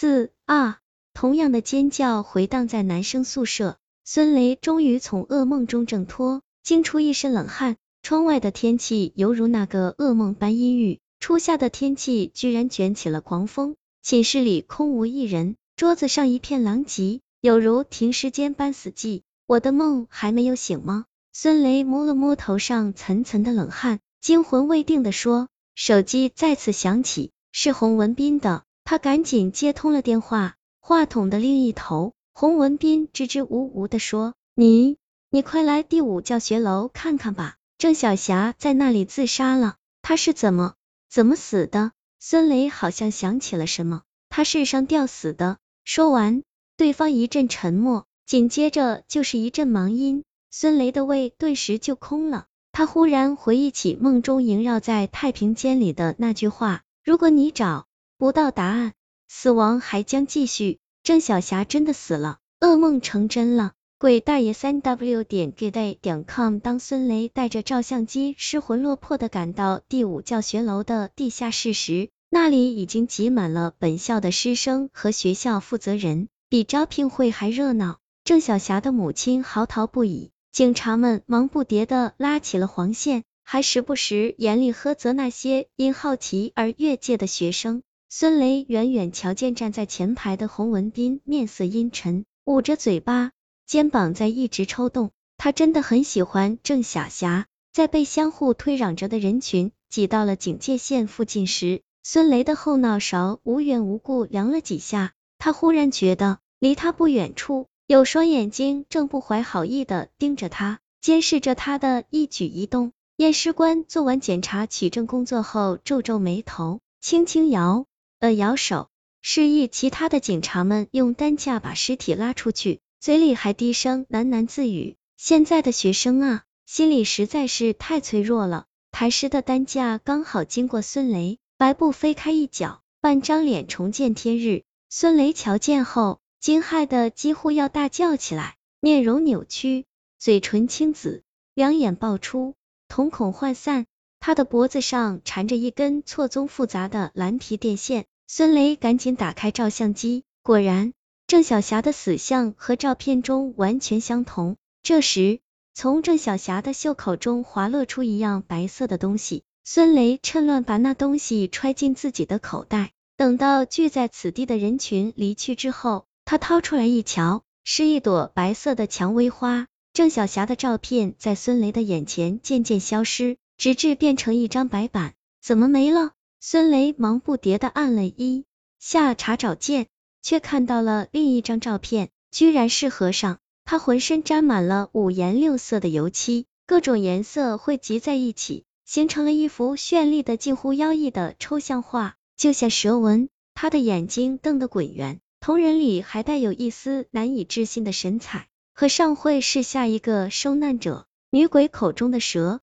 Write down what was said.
四啊！同样的尖叫回荡在男生宿舍，孙雷终于从噩梦中挣脱，惊出一身冷汗。窗外的天气犹如那个噩梦般阴郁，初夏的天气居然卷起了狂风。寝室里空无一人，桌子上一片狼藉，有如停尸间般死寂。我的梦还没有醒吗？孙雷摸了摸头上层层的冷汗，惊魂未定的说。手机再次响起，是洪文斌的，他赶紧接通了电话。话筒的另一头，洪文斌支支吾吾的说：“你，你快来第五教学楼看看吧，郑小霞在那里自杀了，她是怎么怎么死的？”孙雷好像想起了什么，他是上吊死的。说完，对方一阵沉默，紧接着就是一阵忙音，孙雷的胃顿时就空了。他忽然回忆起梦中萦绕在太平间里的那句话：“如果你找不到答案。”死亡还将继续，郑小霞真的死了，噩梦成真了。鬼大爷三 w 点 gay 点 com。当孙雷带着照相机失魂落魄的赶到第五教学楼的地下室时，那里已经挤满了本校的师生和学校负责人，比招聘会还热闹。郑小霞的母亲嚎啕不已，警察们忙不迭的拉起了黄线，还时不时严厉呵责那些因好奇而越界的学生。孙雷远远瞧见站在前排的洪文斌，面色阴沉，捂着嘴巴，肩膀在一直抽动。他真的很喜欢郑小霞。在被相互推攘着的人群挤到了警戒线附近时，孙雷的后脑勺无缘无故凉了几下。他忽然觉得，离他不远处有双眼睛正不怀好意的盯着他，监视着他的一举一动。验尸官做完检查取证工作后，皱皱眉头，轻轻摇。呃，摇手，示意其他的警察们用担架把尸体拉出去，嘴里还低声喃喃自语：“现在的学生啊，心里实在是太脆弱了。”抬尸的担架刚好经过孙雷，白布飞开一角，半张脸重见天日。孙雷瞧见后，惊骇的几乎要大叫起来，面容扭曲，嘴唇青紫，两眼爆出，瞳孔涣散。他的脖子上缠着一根错综复杂的蓝皮电线，孙雷赶紧打开照相机，果然，郑小霞的死相和照片中完全相同。这时，从郑小霞的袖口中滑落出一样白色的东西，孙雷趁乱把那东西揣进自己的口袋。等到聚在此地的人群离去之后，他掏出来一瞧，是一朵白色的蔷薇花。郑小霞的照片在孙雷的眼前渐渐消失。直至变成一张白板，怎么没了？孙雷忙不迭的按了一下查找键，却看到了另一张照片，居然是和尚。他浑身沾满了五颜六色的油漆，各种颜色汇集在一起，形成了一幅绚丽的、近乎妖异的抽象画，就像蛇纹。他的眼睛瞪得滚圆，瞳仁里还带有一丝难以置信的神采。和尚会是下一个受难者？女鬼口中的蛇。